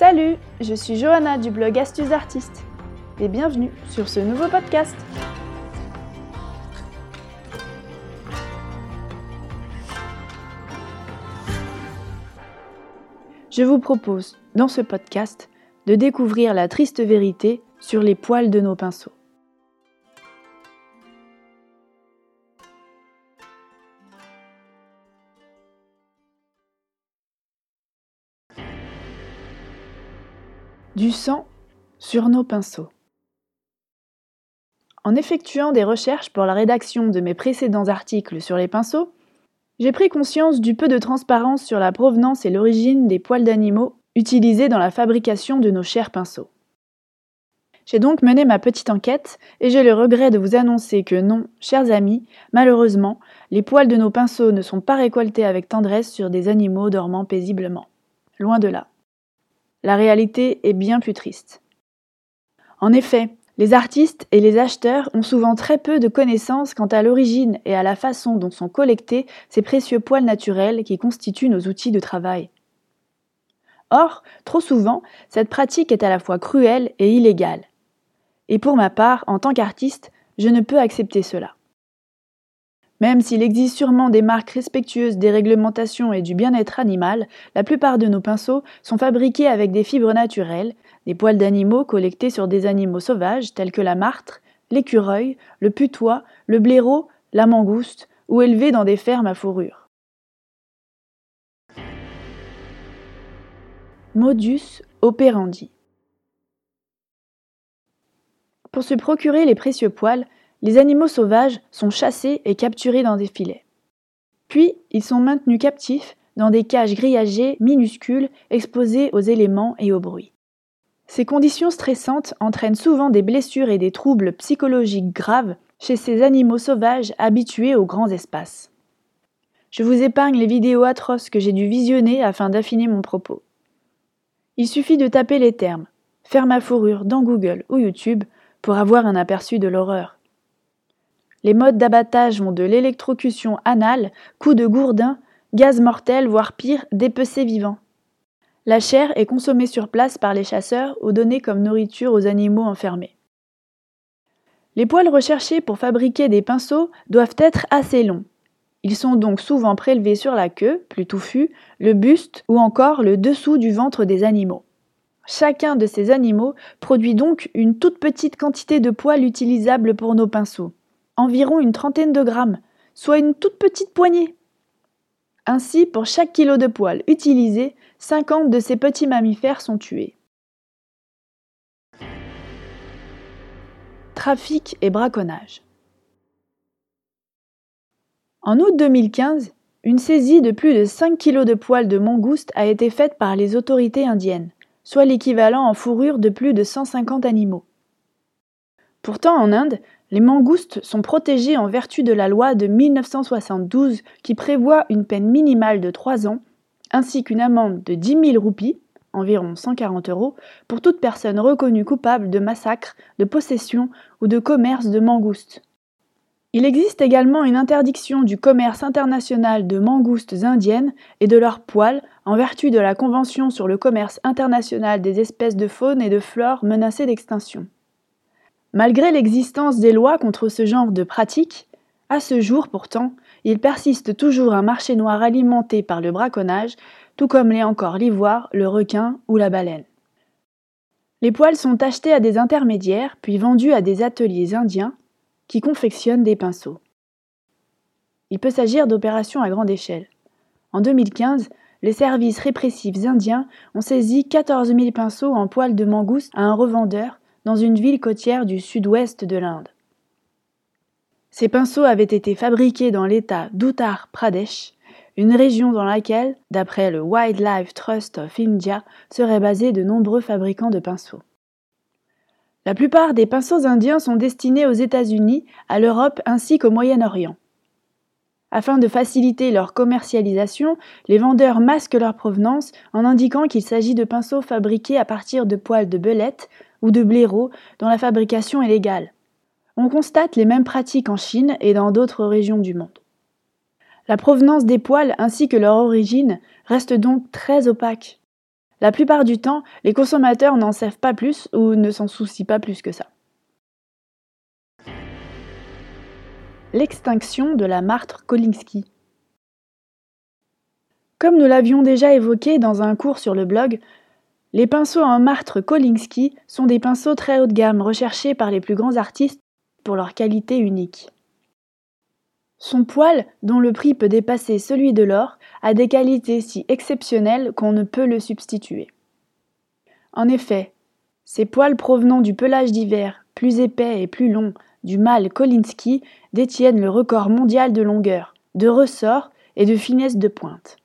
Salut, je suis Johanna du blog Astuces Artistes et bienvenue sur ce nouveau podcast. Je vous propose, dans ce podcast, de découvrir la triste vérité sur les poils de nos pinceaux. Du sang sur nos pinceaux. En effectuant des recherches pour la rédaction de mes précédents articles sur les pinceaux, j'ai pris conscience du peu de transparence sur la provenance et l'origine des poils d'animaux utilisés dans la fabrication de nos chers pinceaux. J'ai donc mené ma petite enquête et j'ai le regret de vous annoncer que non, chers amis, malheureusement, les poils de nos pinceaux ne sont pas récoltés avec tendresse sur des animaux dormant paisiblement. Loin de là. La réalité est bien plus triste. En effet, les artistes et les acheteurs ont souvent très peu de connaissances quant à l'origine et à la façon dont sont collectés ces précieux poils naturels qui constituent nos outils de travail. Or, trop souvent, cette pratique est à la fois cruelle et illégale. Et pour ma part, en tant qu'artiste, je ne peux accepter cela. Même s'il existe sûrement des marques respectueuses des réglementations et du bien-être animal, la plupart de nos pinceaux sont fabriqués avec des fibres naturelles, des poils d'animaux collectés sur des animaux sauvages tels que la martre, l'écureuil, le putois, le blaireau, la mangouste, ou élevés dans des fermes à fourrure. Modus operandi. Pour se procurer les précieux poils, les animaux sauvages sont chassés et capturés dans des filets. Puis, ils sont maintenus captifs dans des cages grillagées minuscules exposées aux éléments et au bruit. Ces conditions stressantes entraînent souvent des blessures et des troubles psychologiques graves chez ces animaux sauvages habitués aux grands espaces. Je vous épargne les vidéos atroces que j'ai dû visionner afin d'affiner mon propos. Il suffit de taper les termes ferme à fourrure dans Google ou YouTube pour avoir un aperçu de l'horreur. Les modes d'abattage vont de l'électrocution anale, coup de gourdin, gaz mortel, voire pire, dépecé vivant. La chair est consommée sur place par les chasseurs ou donnée comme nourriture aux animaux enfermés. Les poils recherchés pour fabriquer des pinceaux doivent être assez longs. Ils sont donc souvent prélevés sur la queue, plus touffue, le buste ou encore le dessous du ventre des animaux. Chacun de ces animaux produit donc une toute petite quantité de poils utilisables pour nos pinceaux environ une trentaine de grammes, soit une toute petite poignée. Ainsi, pour chaque kilo de poils utilisé, 50 de ces petits mammifères sont tués. Trafic et braconnage. En août 2015, une saisie de plus de 5 kg de poils de mangouste a été faite par les autorités indiennes, soit l'équivalent en fourrure de plus de 150 animaux. Pourtant, en Inde, les mangoustes sont protégés en vertu de la loi de 1972 qui prévoit une peine minimale de 3 ans ainsi qu'une amende de 10 000 roupies, environ 140 euros, pour toute personne reconnue coupable de massacre, de possession ou de commerce de mangoustes. Il existe également une interdiction du commerce international de mangoustes indiennes et de leurs poils en vertu de la Convention sur le commerce international des espèces de faune et de flore menacées d'extinction. Malgré l'existence des lois contre ce genre de pratiques, à ce jour pourtant, il persiste toujours un marché noir alimenté par le braconnage, tout comme l'est encore l'ivoire, le requin ou la baleine. Les poils sont achetés à des intermédiaires, puis vendus à des ateliers indiens qui confectionnent des pinceaux. Il peut s'agir d'opérations à grande échelle. En 2015, les services répressifs indiens ont saisi 14 000 pinceaux en poils de mangouste à un revendeur dans une ville côtière du sud-ouest de l'Inde. Ces pinceaux avaient été fabriqués dans l'État d'Uttar Pradesh, une région dans laquelle, d'après le Wildlife Trust of India, seraient basés de nombreux fabricants de pinceaux. La plupart des pinceaux indiens sont destinés aux États-Unis, à l'Europe ainsi qu'au Moyen-Orient. Afin de faciliter leur commercialisation, les vendeurs masquent leur provenance en indiquant qu'il s'agit de pinceaux fabriqués à partir de poils de belette ou de blaireaux dont la fabrication est légale. On constate les mêmes pratiques en Chine et dans d'autres régions du monde. La provenance des poils ainsi que leur origine reste donc très opaque. La plupart du temps, les consommateurs n'en savent pas plus ou ne s'en soucient pas plus que ça. L'extinction de la martre Kolinsky. Comme nous l'avions déjà évoqué dans un cours sur le blog, les pinceaux en martre Kolinsky sont des pinceaux très haut de gamme recherchés par les plus grands artistes pour leur qualité unique. Son poil, dont le prix peut dépasser celui de l'or, a des qualités si exceptionnelles qu'on ne peut le substituer. En effet, ces poils provenant du pelage d'hiver, plus épais et plus long, du mâle Kolinsky, détiennent le record mondial de longueur, de ressort et de finesse de pointe.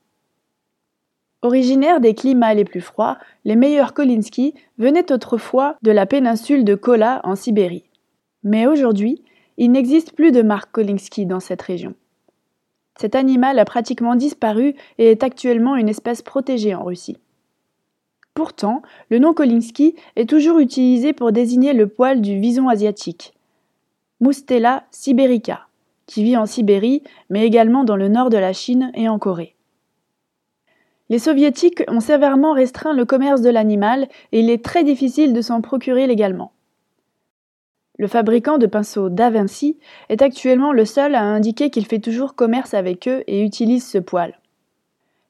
Originaires des climats les plus froids, les meilleurs Kolinsky venaient autrefois de la péninsule de Kola en Sibérie. Mais aujourd'hui, il n'existe plus de marque Kolinsky dans cette région. Cet animal a pratiquement disparu et est actuellement une espèce protégée en Russie. Pourtant, le nom Kolinsky est toujours utilisé pour désigner le poil du vison asiatique, Moustela siberica, qui vit en Sibérie, mais également dans le nord de la Chine et en Corée. Les soviétiques ont sévèrement restreint le commerce de l'animal et il est très difficile de s'en procurer légalement. Le fabricant de pinceaux Da Vinci est actuellement le seul à indiquer qu'il fait toujours commerce avec eux et utilise ce poil.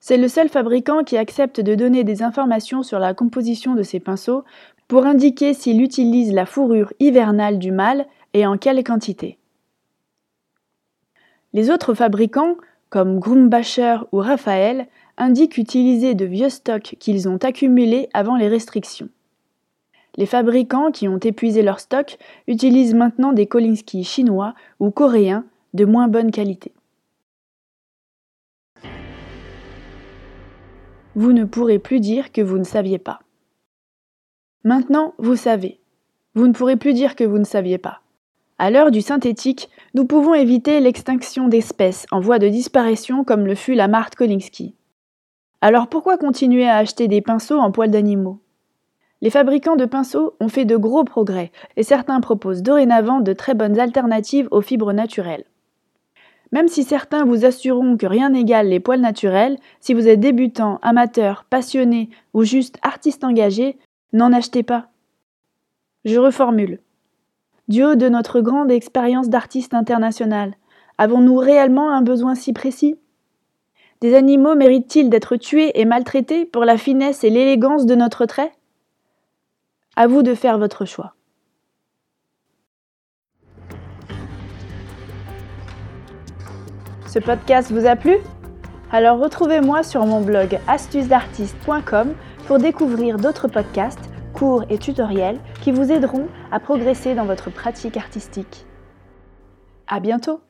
C'est le seul fabricant qui accepte de donner des informations sur la composition de ses pinceaux pour indiquer s'il utilise la fourrure hivernale du mâle et en quelle quantité. Les autres fabricants, comme Grumbacher ou Raphaël, indiquent utiliser de vieux stocks qu'ils ont accumulés avant les restrictions. Les fabricants qui ont épuisé leur stock utilisent maintenant des Kolinsky chinois ou coréens de moins bonne qualité. Vous ne pourrez plus dire que vous ne saviez pas. Maintenant, vous savez. Vous ne pourrez plus dire que vous ne saviez pas. À l'heure du synthétique, nous pouvons éviter l'extinction d'espèces en voie de disparition comme le fut la Marthe Kolinsky. Alors pourquoi continuer à acheter des pinceaux en poils d'animaux? Les fabricants de pinceaux ont fait de gros progrès et certains proposent dorénavant de très bonnes alternatives aux fibres naturelles. Même si certains vous assureront que rien n'égale les poils naturels, si vous êtes débutant, amateur, passionné ou juste artiste engagé, n'en achetez pas. Je reformule. Du haut de notre grande expérience d'artiste international, avons-nous réellement un besoin si précis? Des animaux méritent-ils d'être tués et maltraités pour la finesse et l'élégance de notre trait? À vous de faire votre choix. Ce podcast vous a plu? Alors retrouvez-moi sur mon blog astucesdartiste.com pour découvrir d'autres podcasts, cours et tutoriels qui vous aideront à progresser dans votre pratique artistique. À bientôt